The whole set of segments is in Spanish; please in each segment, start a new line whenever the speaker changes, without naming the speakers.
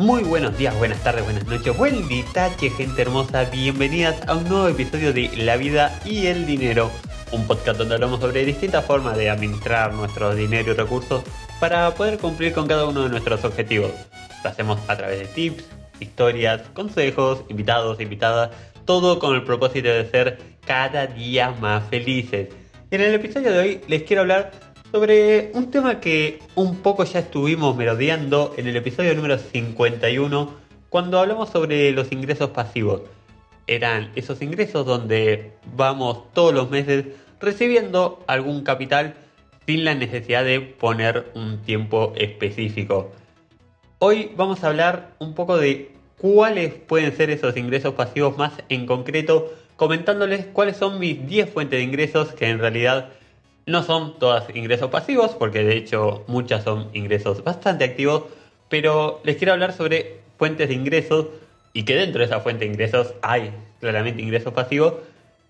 Muy buenos días, buenas tardes, buenas noches, buen ditache, gente hermosa. Bienvenidas a un nuevo episodio de La vida y el dinero, un podcast donde hablamos sobre distintas formas de administrar nuestro dinero y recursos para poder cumplir con cada uno de nuestros objetivos. Lo hacemos a través de tips, historias, consejos, invitados, invitadas, todo con el propósito de ser cada día más felices. En el episodio de hoy les quiero hablar sobre un tema que un poco ya estuvimos merodeando en el episodio número 51 cuando hablamos sobre los ingresos pasivos. Eran esos ingresos donde vamos todos los meses recibiendo algún capital sin la necesidad de poner un tiempo específico. Hoy vamos a hablar un poco de cuáles pueden ser esos ingresos pasivos más en concreto, comentándoles cuáles son mis 10 fuentes de ingresos que en realidad no son todas ingresos pasivos, porque de hecho muchas son ingresos bastante activos, pero les quiero hablar sobre fuentes de ingresos y que dentro de esa fuente de ingresos hay claramente ingresos pasivos.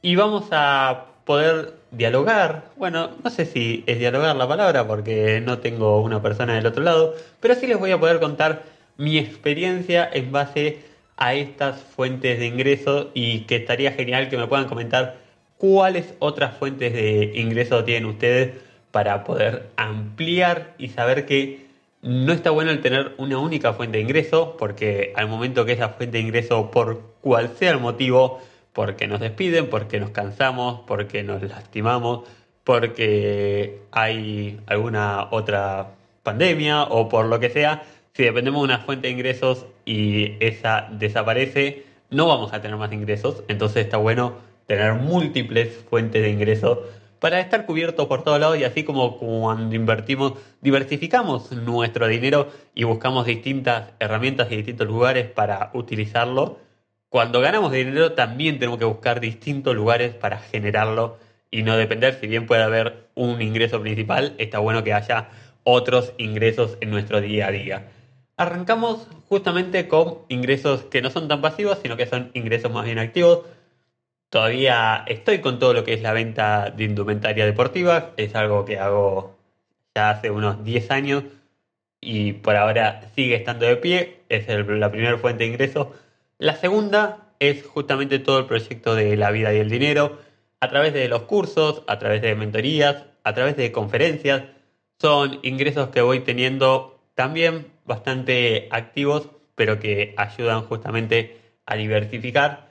Y vamos a poder dialogar, bueno, no sé si es dialogar la palabra porque no tengo una persona del otro lado, pero sí les voy a poder contar mi experiencia en base a estas fuentes de ingresos y que estaría genial que me puedan comentar cuáles otras fuentes de ingreso tienen ustedes para poder ampliar y saber que no está bueno el tener una única fuente de ingreso, porque al momento que esa fuente de ingreso, por cual sea el motivo, porque nos despiden, porque nos cansamos, porque nos lastimamos, porque hay alguna otra pandemia o por lo que sea, si dependemos de una fuente de ingresos y esa desaparece, no vamos a tener más ingresos, entonces está bueno tener múltiples fuentes de ingresos para estar cubiertos por todos lados y así como cuando invertimos, diversificamos nuestro dinero y buscamos distintas herramientas y distintos lugares para utilizarlo. Cuando ganamos dinero también tenemos que buscar distintos lugares para generarlo y no depender, si bien puede haber un ingreso principal, está bueno que haya otros ingresos en nuestro día a día. Arrancamos justamente con ingresos que no son tan pasivos, sino que son ingresos más bien activos Todavía estoy con todo lo que es la venta de indumentaria deportiva. Es algo que hago ya hace unos 10 años y por ahora sigue estando de pie. Es la primera fuente de ingresos. La segunda es justamente todo el proyecto de la vida y el dinero a través de los cursos, a través de mentorías, a través de conferencias. Son ingresos que voy teniendo también bastante activos, pero que ayudan justamente a diversificar.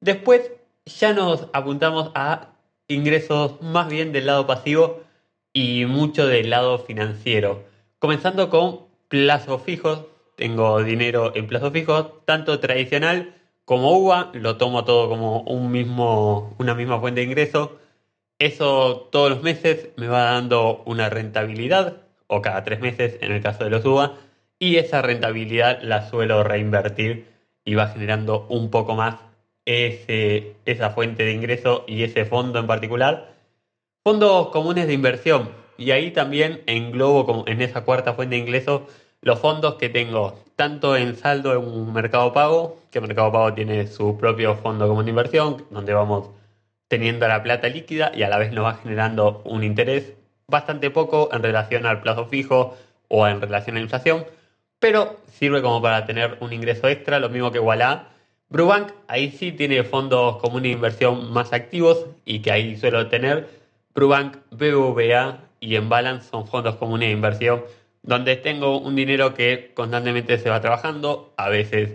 Después ya nos apuntamos a ingresos más bien del lado pasivo y mucho del lado financiero. Comenzando con plazos fijos. Tengo dinero en plazos fijos, tanto tradicional como UVA. Lo tomo todo como un mismo, una misma fuente de ingreso. Eso todos los meses me va dando una rentabilidad, o cada tres meses en el caso de los UVA. Y esa rentabilidad la suelo reinvertir y va generando un poco más ese, esa fuente de ingreso y ese fondo en particular. Fondos comunes de inversión. Y ahí también englobo en esa cuarta fuente de ingreso los fondos que tengo, tanto en saldo en un mercado pago, que Mercado Pago tiene su propio fondo común de inversión, donde vamos teniendo la plata líquida y a la vez nos va generando un interés bastante poco en relación al plazo fijo o en relación a la inflación, pero sirve como para tener un ingreso extra, lo mismo que Walla. Brubank ahí sí tiene fondos comunes de inversión más activos y que ahí suelo tener. Brubank, BBVA y en Balance son fondos comunes de inversión donde tengo un dinero que constantemente se va trabajando, a veces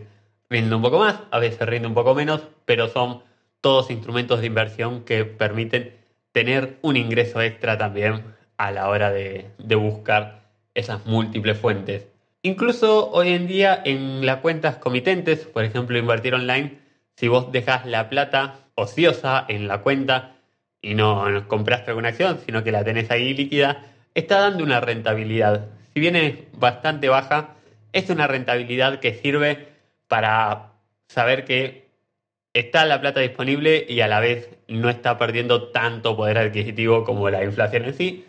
rinde un poco más, a veces rinde un poco menos, pero son todos instrumentos de inversión que permiten tener un ingreso extra también a la hora de, buscar esas múltiples fuentes. Incluso hoy en día en las cuentas comitentes, por ejemplo, invertir online, si vos dejas la plata ociosa en la cuenta y no compraste alguna acción, sino que la tenés ahí líquida, está dando una rentabilidad. Si bien es bastante baja, es una rentabilidad que sirve para saber que está la plata disponible y a la vez no está perdiendo tanto poder adquisitivo como la inflación en sí,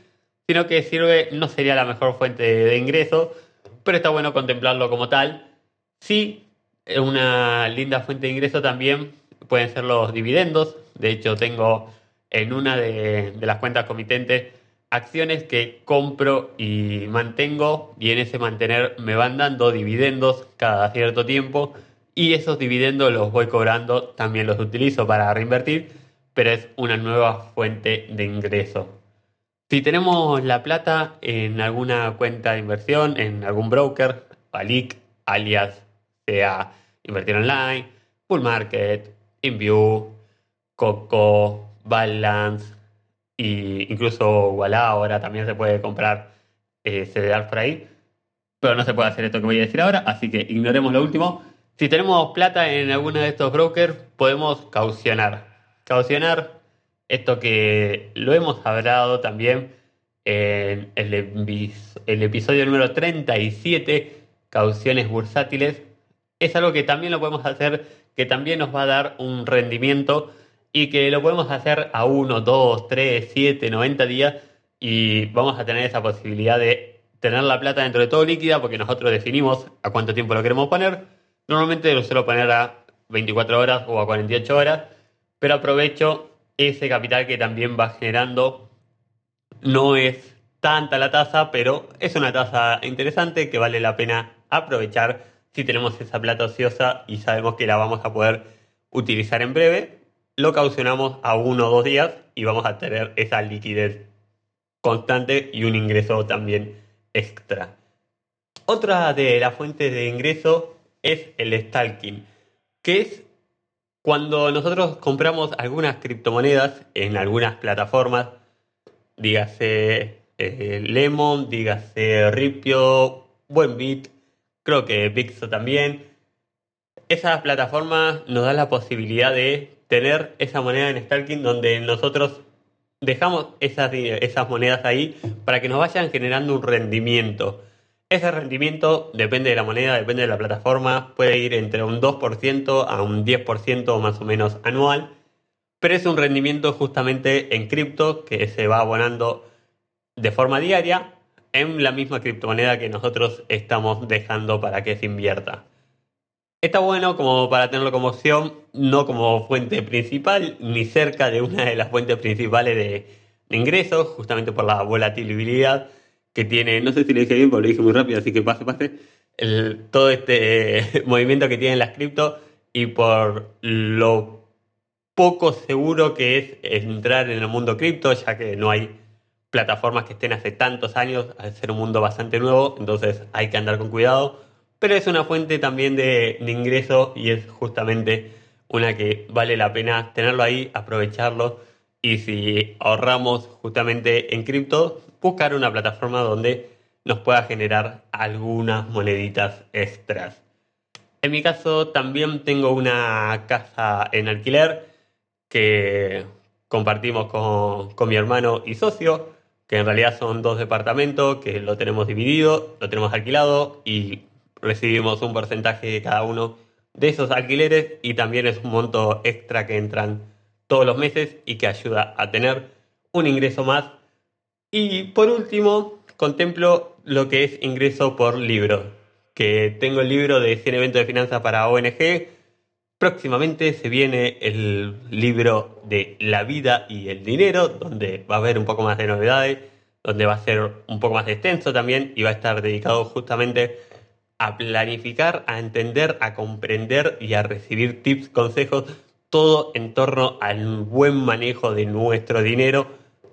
sino que sirve, no sería la mejor fuente de ingreso, pero está bueno contemplarlo como tal. Sí, una linda fuente de ingreso también pueden ser los dividendos. De hecho, tengo en una de, de las cuentas comitentes acciones que compro y mantengo y en ese mantener me van dando dividendos cada cierto tiempo y esos dividendos los voy cobrando, también los utilizo para reinvertir, pero es una nueva fuente de ingreso. Si tenemos la plata en alguna cuenta de inversión, en algún broker, Alic, alias sea Invertir Online, Full Market, InView, Coco, Balance, y incluso Walla ahora también se puede comprar eh, por ahí, pero no se puede hacer esto que voy a decir ahora, así que ignoremos lo último. Si tenemos plata en alguno de estos brokers, podemos caucionar. Caucionar, esto que lo hemos hablado también en el episodio número 37, cauciones bursátiles, es algo que también lo podemos hacer, que también nos va a dar un rendimiento y que lo podemos hacer a 1, 2, 3, 7, 90 días y vamos a tener esa posibilidad de tener la plata dentro de todo líquida porque nosotros definimos a cuánto tiempo lo queremos poner. Normalmente lo suelo poner a 24 horas o a 48 horas, pero aprovecho ese capital que también va generando. No es tanta la tasa, pero es una tasa interesante que vale la pena aprovechar si tenemos esa plata ociosa y sabemos que la vamos a poder utilizar en breve lo caucionamos a uno o dos días y vamos a tener esa liquidez constante y un ingreso también extra. Otra de las fuentes de ingreso es el stalking, que es cuando nosotros compramos algunas criptomonedas en algunas plataformas, dígase eh, Lemon, dígase Ripio, Buenbit, creo que Pixo también. Esas plataformas nos dan la posibilidad de tener esa moneda en Stalking donde nosotros dejamos esas, esas monedas ahí para que nos vayan generando un rendimiento. Ese rendimiento depende de la moneda, depende de la plataforma, puede ir entre un 2% a un 10% más o menos anual, pero es un rendimiento justamente en cripto que se va abonando de forma diaria en la misma criptomoneda que nosotros estamos dejando para que se invierta. Está bueno como para tenerlo como opción, no como fuente principal, ni cerca de una de las fuentes principales de, ingresos, justamente por la volatilidad que tiene, no sé si lo dije bien, porque lo dije muy rápido, así que pase, pase, el, todo este movimiento que tienen las cripto y por lo poco seguro que es entrar en el mundo cripto, ya que no hay plataformas que estén hace tantos años, al ser un mundo bastante nuevo, entonces hay que andar con cuidado pero es una fuente también de, ingreso y es justamente una que vale la pena tenerlo ahí, aprovecharlo y si ahorramos justamente en cripto, buscar una plataforma donde nos pueda generar algunas moneditas extras. En mi caso también tengo una casa en alquiler que compartimos con, con mi hermano y socio, que en realidad son dos departamentos que lo tenemos dividido, lo tenemos alquilado y recibimos un porcentaje de cada uno de esos alquileres y también es un monto extra que entran todos los meses y que ayuda a tener un ingreso más. Y por último, contemplo lo que es ingreso por libro, que tengo el libro de 100 eventos de finanzas para ONG. Próximamente se viene el libro de la vida y el dinero, donde va a haber un poco más de novedades, donde va a ser un poco más extenso también y va a estar dedicado justamente a planificar, a entender, a comprender y a recibir tips, consejos, todo en torno al buen manejo de nuestro dinero.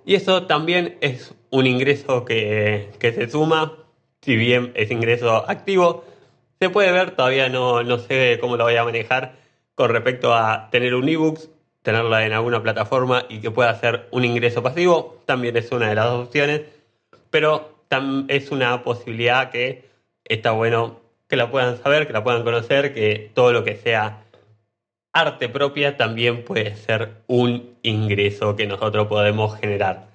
Y eso también es un ingreso que, que se suma, si bien es ingreso activo, se puede ver, todavía no, no sé cómo lo voy a manejar con respecto a tener un ebook, tenerla en alguna plataforma y que pueda ser un ingreso pasivo, también es una de las opciones, pero es una posibilidad que está bueno que la puedan saber, que la puedan conocer, que todo lo que sea arte propia también puede ser un ingreso que nosotros podemos generar.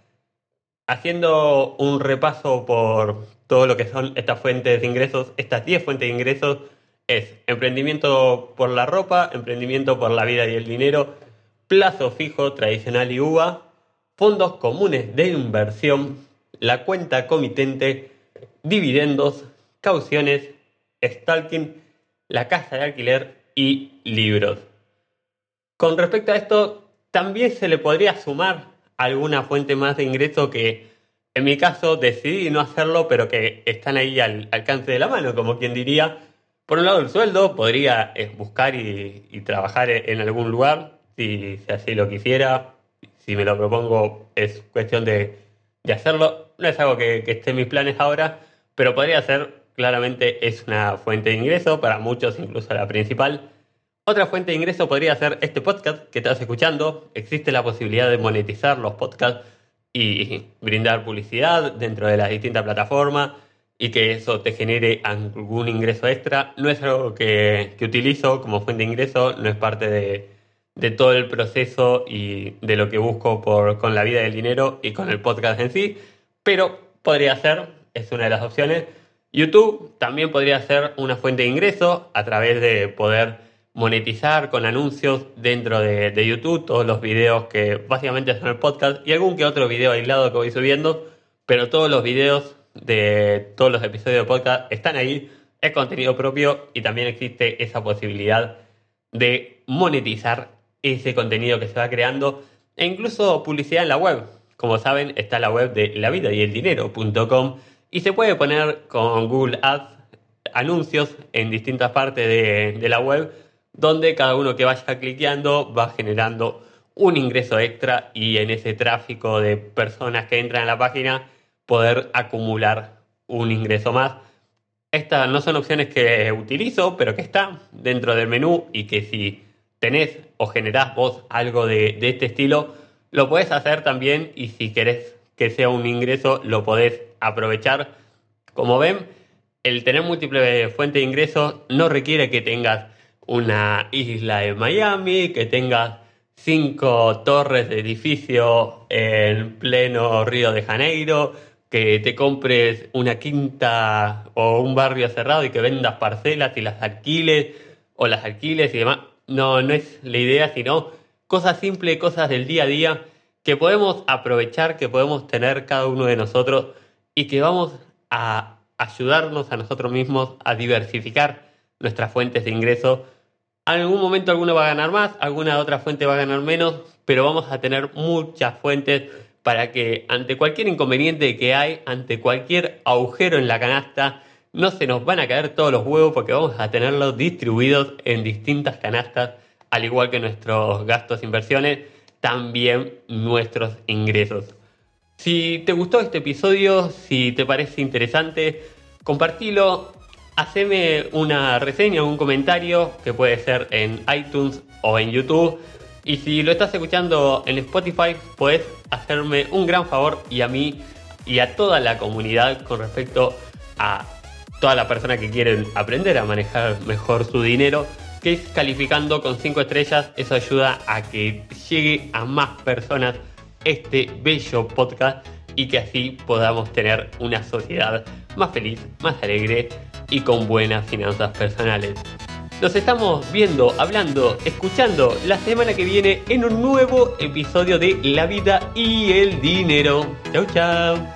Haciendo un repaso por todo lo que son estas fuentes de ingresos, estas 10 fuentes de ingresos, es emprendimiento por la ropa, emprendimiento por la vida y el dinero, plazo fijo tradicional y UVA, fondos comunes de inversión, la cuenta comitente, dividendos, cauciones, stalking, la casa de alquiler y libros. Con respecto a esto, también se le podría sumar alguna fuente más de ingreso que en mi caso decidí no hacerlo, pero que están ahí al alcance de la mano, como quien diría. Por un lado, el sueldo podría eh, buscar y, trabajar en algún lugar, si, así lo quisiera. Si me lo propongo, es cuestión de, hacerlo. No es algo que, que esté en mis planes ahora, pero podría ser, claramente, es una fuente de ingreso, para muchos incluso la principal. Otra fuente de ingreso podría ser este podcast que estás escuchando. Existe la posibilidad de monetizar los podcasts y brindar publicidad dentro de las distintas plataformas y que eso te genere algún ingreso extra. No es algo que, utilizo como fuente de ingreso, no es parte de, todo el proceso y de lo que busco por, con la vida del dinero y con el podcast en sí, pero podría ser, es una de las opciones. YouTube también podría ser una fuente de ingreso a través de poder monetizar con anuncios dentro de, YouTube, todos los videos que básicamente son el podcast y algún que otro video aislado que voy subiendo, pero todos los videos de todos los episodios de podcast están ahí, es contenido propio y también existe esa posibilidad de monetizar ese contenido que se va creando e incluso publicidad en la web. Como saben, está la web de la vida y se puede poner con Google Ads anuncios en distintas partes de, de la web donde cada uno que vaya cliqueando va generando un ingreso extra y en ese tráfico de personas que entran a la página poder acumular un ingreso más. Estas no son opciones que utilizo, pero que están dentro del menú y que si tenés o generás vos algo de, de este estilo, lo podés hacer también y si querés que sea un ingreso, lo podés aprovechar. Como ven, el tener múltiples fuentes de ingresos no requiere que tengas una isla en Miami, que tengas cinco torres de edificio en pleno Río de Janeiro, que te compres una quinta o un barrio cerrado y que vendas parcelas y las alquiles o las alquiles y demás. No, no es la idea, sino cosas simples, cosas del día a día que podemos aprovechar, que podemos tener cada uno de nosotros y que vamos a ayudarnos a nosotros mismos a diversificar nuestras fuentes de ingresos algún momento alguno va a ganar más, alguna otra fuente va a ganar menos, pero vamos a tener muchas fuentes para que ante cualquier inconveniente que hay, ante cualquier agujero en la canasta, no se nos van a caer todos los huevos porque vamos a tenerlos distribuidos en distintas canastas, al igual que nuestros gastos inversiones, también nuestros ingresos. Si te gustó este episodio, si te parece interesante, compartilo, haceme una reseña o un comentario que puede ser en iTunes o en YouTube. Y si lo estás escuchando en Spotify, puedes hacerme un gran favor y a mí y a toda la comunidad con respecto a toda la persona que quieren aprender a manejar mejor su dinero, que es calificando con 5 estrellas. Eso ayuda a que llegue a más personas este bello podcast y que así podamos tener una sociedad más feliz, más alegre y con buenas finanzas personales. Nos estamos viendo, hablando, escuchando la semana que viene en un nuevo episodio de La vida y el dinero. Chau, chau.